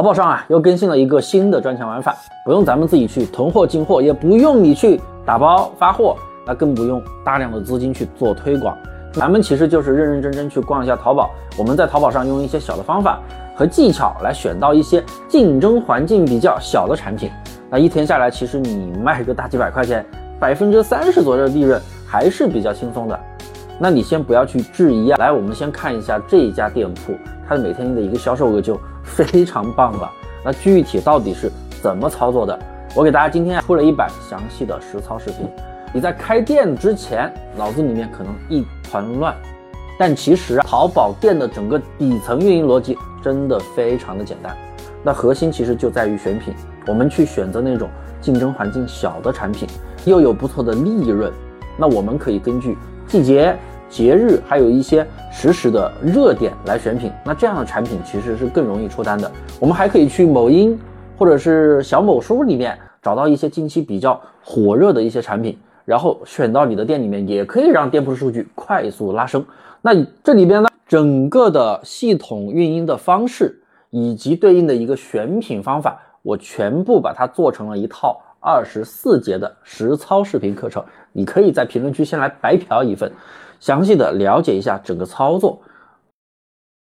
淘宝上啊又更新了一个新的赚钱玩法，不用咱们自己去囤货进货，也不用你去打包发货，那更不用大量的资金去做推广。咱们其实就是认认真真去逛一下淘宝，我们在淘宝上用一些小的方法和技巧来选到一些竞争环境比较小的产品。那一天下来，其实你卖个大几百块钱，百分之三十左右的利润还是比较轻松的。那你先不要去质疑啊，来，我们先看一下这一家店铺，它的每天的一个销售额就非常棒了。那具体到底是怎么操作的？我给大家今天出了一版详细的实操视频。你在开店之前，脑子里面可能一团乱，但其实淘宝店的整个底层运营逻辑真的非常的简单。那核心其实就在于选品，我们去选择那种竞争环境小的产品，又有不错的利润。那我们可以根据季节、节日，还有一些实时的热点来选品。那这样的产品其实是更容易出单的。我们还可以去某音或者是小某书里面找到一些近期比较火热的一些产品，然后选到你的店里面，也可以让店铺数据快速拉升。那这里边呢，整个的系统运营的方式。以及对应的一个选品方法，我全部把它做成了一套二十四节的实操视频课程。你可以在评论区先来白嫖一份，详细的了解一下整个操作。